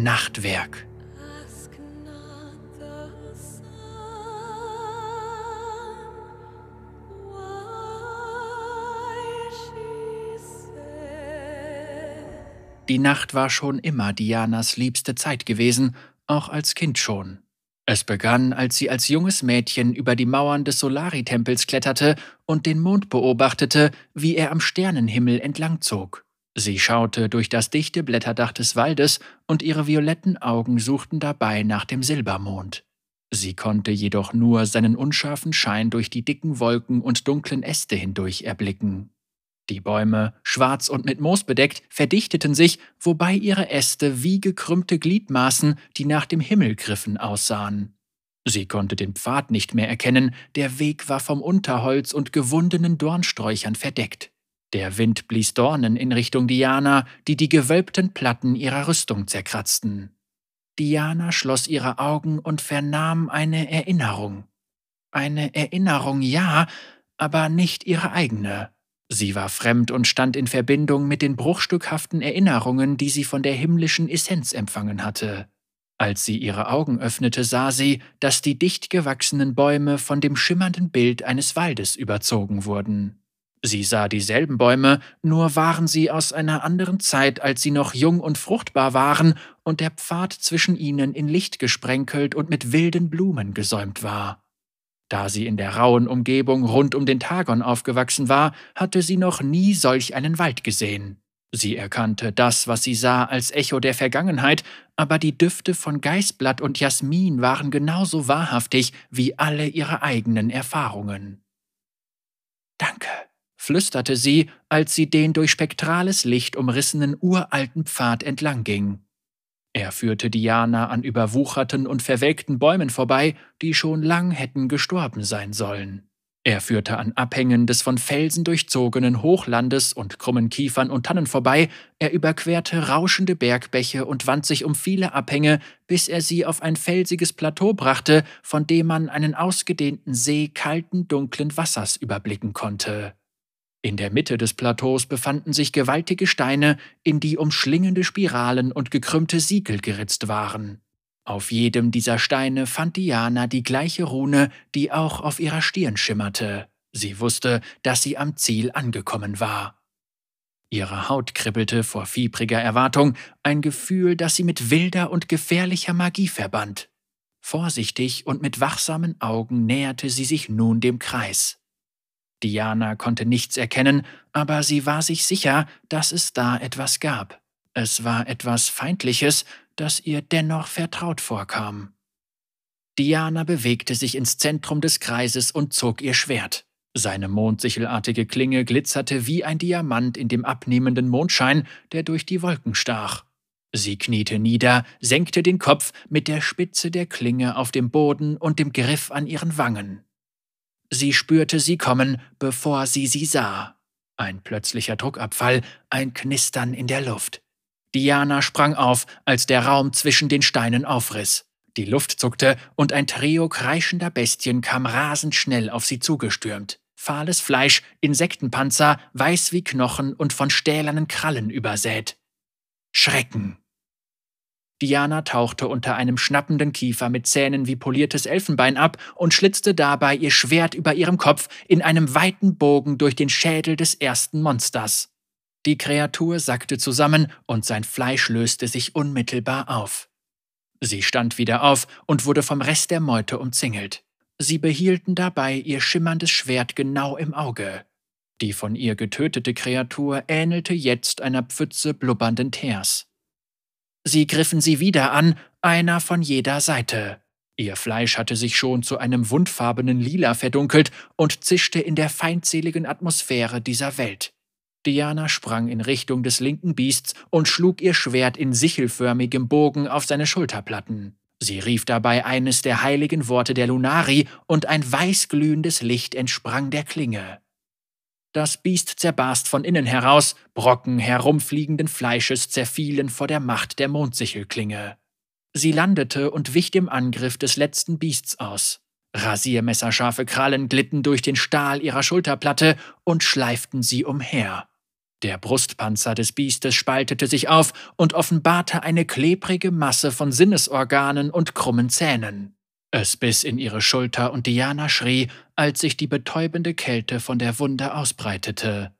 Nachtwerk. Die Nacht war schon immer Dianas liebste Zeit gewesen, auch als Kind schon. Es begann, als sie als junges Mädchen über die Mauern des Solari-Tempels kletterte und den Mond beobachtete, wie er am Sternenhimmel entlangzog. Sie schaute durch das dichte Blätterdach des Waldes und ihre violetten Augen suchten dabei nach dem Silbermond. Sie konnte jedoch nur seinen unscharfen Schein durch die dicken Wolken und dunklen Äste hindurch erblicken. Die Bäume, schwarz und mit Moos bedeckt, verdichteten sich, wobei ihre Äste wie gekrümmte Gliedmaßen, die nach dem Himmel griffen, aussahen. Sie konnte den Pfad nicht mehr erkennen, der Weg war vom Unterholz und gewundenen Dornsträuchern verdeckt. Der Wind blies Dornen in Richtung Diana, die die gewölbten Platten ihrer Rüstung zerkratzten. Diana schloss ihre Augen und vernahm eine Erinnerung. Eine Erinnerung, ja, aber nicht ihre eigene. Sie war fremd und stand in Verbindung mit den bruchstückhaften Erinnerungen, die sie von der himmlischen Essenz empfangen hatte. Als sie ihre Augen öffnete, sah sie, dass die dicht gewachsenen Bäume von dem schimmernden Bild eines Waldes überzogen wurden. Sie sah dieselben Bäume, nur waren sie aus einer anderen Zeit, als sie noch jung und fruchtbar waren und der Pfad zwischen ihnen in Licht gesprenkelt und mit wilden Blumen gesäumt war. Da sie in der rauen Umgebung rund um den Tagon aufgewachsen war, hatte sie noch nie solch einen Wald gesehen. Sie erkannte das, was sie sah, als Echo der Vergangenheit, aber die Düfte von Geißblatt und Jasmin waren genauso wahrhaftig wie alle ihre eigenen Erfahrungen. Flüsterte sie, als sie den durch spektrales Licht umrissenen uralten Pfad entlang ging. Er führte Diana an überwucherten und verwelkten Bäumen vorbei, die schon lang hätten gestorben sein sollen. Er führte an Abhängen des von Felsen durchzogenen Hochlandes und krummen Kiefern und Tannen vorbei, er überquerte rauschende Bergbäche und wand sich um viele Abhänge, bis er sie auf ein felsiges Plateau brachte, von dem man einen ausgedehnten See kalten, dunklen Wassers überblicken konnte. In der Mitte des Plateaus befanden sich gewaltige Steine, in die umschlingende Spiralen und gekrümmte Siegel geritzt waren. Auf jedem dieser Steine fand Diana die gleiche Rune, die auch auf ihrer Stirn schimmerte. Sie wusste, dass sie am Ziel angekommen war. Ihre Haut kribbelte vor fiebriger Erwartung, ein Gefühl, das sie mit wilder und gefährlicher Magie verband. Vorsichtig und mit wachsamen Augen näherte sie sich nun dem Kreis. Diana konnte nichts erkennen, aber sie war sich sicher, dass es da etwas gab. Es war etwas Feindliches, das ihr dennoch vertraut vorkam. Diana bewegte sich ins Zentrum des Kreises und zog ihr Schwert. Seine mondsichelartige Klinge glitzerte wie ein Diamant in dem abnehmenden Mondschein, der durch die Wolken stach. Sie kniete nieder, senkte den Kopf mit der Spitze der Klinge auf dem Boden und dem Griff an ihren Wangen. Sie spürte sie kommen, bevor sie sie sah. Ein plötzlicher Druckabfall, ein Knistern in der Luft. Diana sprang auf, als der Raum zwischen den Steinen aufriss. Die Luft zuckte und ein Trio kreischender Bestien kam rasend schnell auf sie zugestürmt. Fahles Fleisch, Insektenpanzer, weiß wie Knochen und von stählernen Krallen übersät. Schrecken. Diana tauchte unter einem schnappenden Kiefer mit Zähnen wie poliertes Elfenbein ab und schlitzte dabei ihr Schwert über ihrem Kopf in einem weiten Bogen durch den Schädel des ersten Monsters. Die Kreatur sackte zusammen und sein Fleisch löste sich unmittelbar auf. Sie stand wieder auf und wurde vom Rest der Meute umzingelt. Sie behielten dabei ihr schimmerndes Schwert genau im Auge. Die von ihr getötete Kreatur ähnelte jetzt einer Pfütze blubbernden Teers. Sie griffen sie wieder an, einer von jeder Seite. Ihr Fleisch hatte sich schon zu einem wundfarbenen Lila verdunkelt und zischte in der feindseligen Atmosphäre dieser Welt. Diana sprang in Richtung des linken Biests und schlug ihr Schwert in sichelförmigem Bogen auf seine Schulterplatten. Sie rief dabei eines der heiligen Worte der Lunari, und ein weißglühendes Licht entsprang der Klinge. Das Biest zerbarst von innen heraus, Brocken herumfliegenden Fleisches zerfielen vor der Macht der Mondsichelklinge. Sie landete und wich dem Angriff des letzten Biests aus. Rasiermesserscharfe Krallen glitten durch den Stahl ihrer Schulterplatte und schleiften sie umher. Der Brustpanzer des Biestes spaltete sich auf und offenbarte eine klebrige Masse von Sinnesorganen und krummen Zähnen. Es biss in ihre Schulter und Diana schrie, als sich die betäubende Kälte von der Wunde ausbreitete.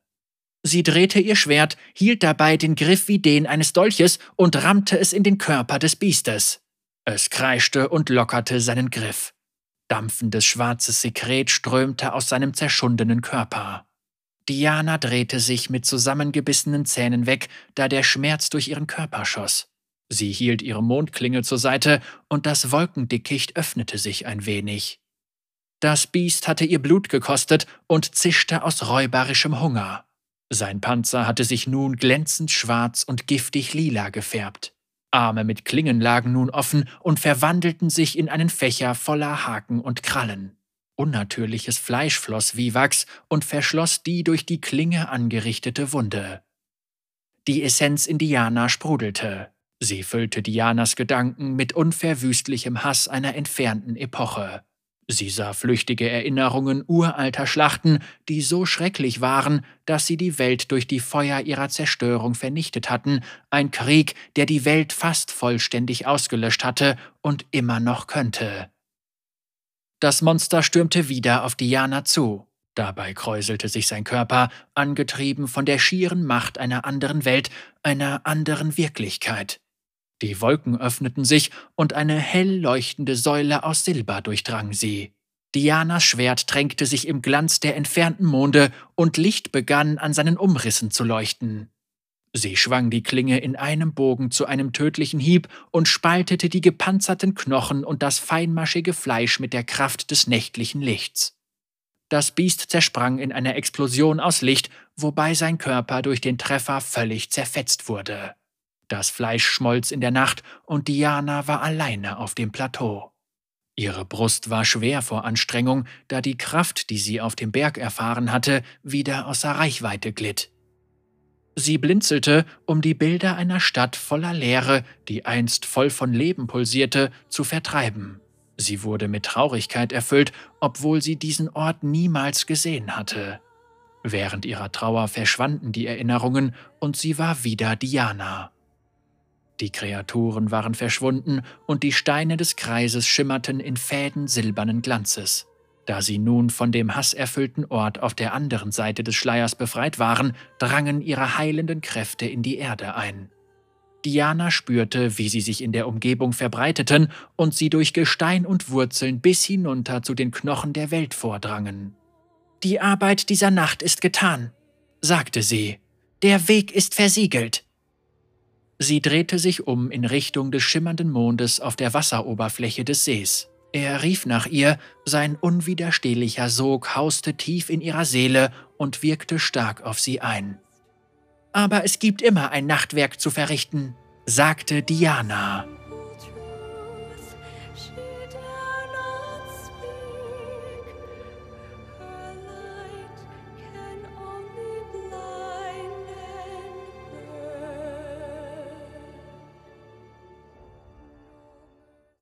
Sie drehte ihr Schwert, hielt dabei den Griff wie den eines Dolches und rammte es in den Körper des Biestes. Es kreischte und lockerte seinen Griff. Dampfendes schwarzes Sekret strömte aus seinem zerschundenen Körper. Diana drehte sich mit zusammengebissenen Zähnen weg, da der Schmerz durch ihren Körper schoss. Sie hielt ihre Mondklinge zur Seite und das Wolkendickicht öffnete sich ein wenig. Das Biest hatte ihr Blut gekostet und zischte aus räuberischem Hunger. Sein Panzer hatte sich nun glänzend schwarz und giftig lila gefärbt. Arme mit Klingen lagen nun offen und verwandelten sich in einen Fächer voller Haken und Krallen. Unnatürliches Fleisch floss wie Wachs und verschloss die durch die Klinge angerichtete Wunde. Die Essenz in Diana sprudelte. Sie füllte Dianas Gedanken mit unverwüstlichem Hass einer entfernten Epoche. Sie sah flüchtige Erinnerungen uralter Schlachten, die so schrecklich waren, dass sie die Welt durch die Feuer ihrer Zerstörung vernichtet hatten, ein Krieg, der die Welt fast vollständig ausgelöscht hatte und immer noch könnte. Das Monster stürmte wieder auf Diana zu. Dabei kräuselte sich sein Körper, angetrieben von der schieren Macht einer anderen Welt, einer anderen Wirklichkeit. Die Wolken öffneten sich und eine hell leuchtende Säule aus Silber durchdrang sie. Dianas Schwert tränkte sich im Glanz der entfernten Monde und Licht begann an seinen Umrissen zu leuchten. Sie schwang die Klinge in einem Bogen zu einem tödlichen Hieb und spaltete die gepanzerten Knochen und das feinmaschige Fleisch mit der Kraft des nächtlichen Lichts. Das Biest zersprang in einer Explosion aus Licht, wobei sein Körper durch den Treffer völlig zerfetzt wurde. Das Fleisch schmolz in der Nacht und Diana war alleine auf dem Plateau. Ihre Brust war schwer vor Anstrengung, da die Kraft, die sie auf dem Berg erfahren hatte, wieder außer Reichweite glitt. Sie blinzelte, um die Bilder einer Stadt voller Leere, die einst voll von Leben pulsierte, zu vertreiben. Sie wurde mit Traurigkeit erfüllt, obwohl sie diesen Ort niemals gesehen hatte. Während ihrer Trauer verschwanden die Erinnerungen und sie war wieder Diana. Die Kreaturen waren verschwunden und die Steine des Kreises schimmerten in Fäden silbernen Glanzes. Da sie nun von dem hasserfüllten Ort auf der anderen Seite des Schleiers befreit waren, drangen ihre heilenden Kräfte in die Erde ein. Diana spürte, wie sie sich in der Umgebung verbreiteten und sie durch Gestein und Wurzeln bis hinunter zu den Knochen der Welt vordrangen. Die Arbeit dieser Nacht ist getan, sagte sie. Der Weg ist versiegelt. Sie drehte sich um in Richtung des schimmernden Mondes auf der Wasseroberfläche des Sees. Er rief nach ihr, sein unwiderstehlicher Sog hauste tief in ihrer Seele und wirkte stark auf sie ein. Aber es gibt immer ein Nachtwerk zu verrichten, sagte Diana.